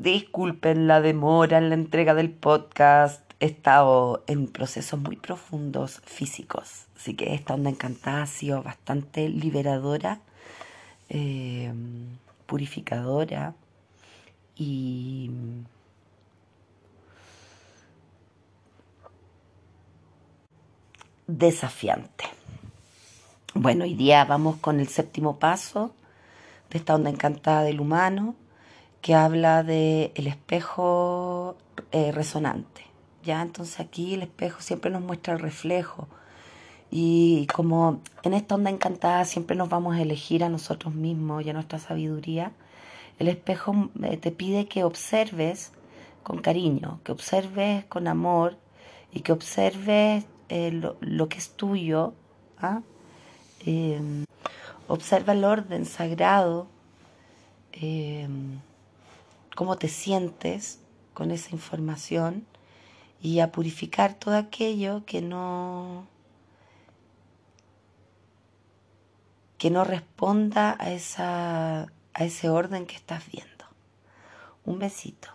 Disculpen la demora en la entrega del podcast. He estado en procesos muy profundos físicos. Así que esta onda encantada ha sido bastante liberadora, eh, purificadora y desafiante. Bueno, hoy día vamos con el séptimo paso de esta onda encantada del humano que habla de el espejo eh, resonante. Ya, entonces aquí el espejo siempre nos muestra el reflejo. Y como en esta onda encantada siempre nos vamos a elegir a nosotros mismos y a nuestra sabiduría, el espejo eh, te pide que observes con cariño, que observes con amor y que observes eh, lo, que es tuyo. ¿ah? Observa el orden sagrado. Cómo te sientes con esa información y a purificar todo aquello que no que no responda a esa a ese orden que estás viendo. Un besito.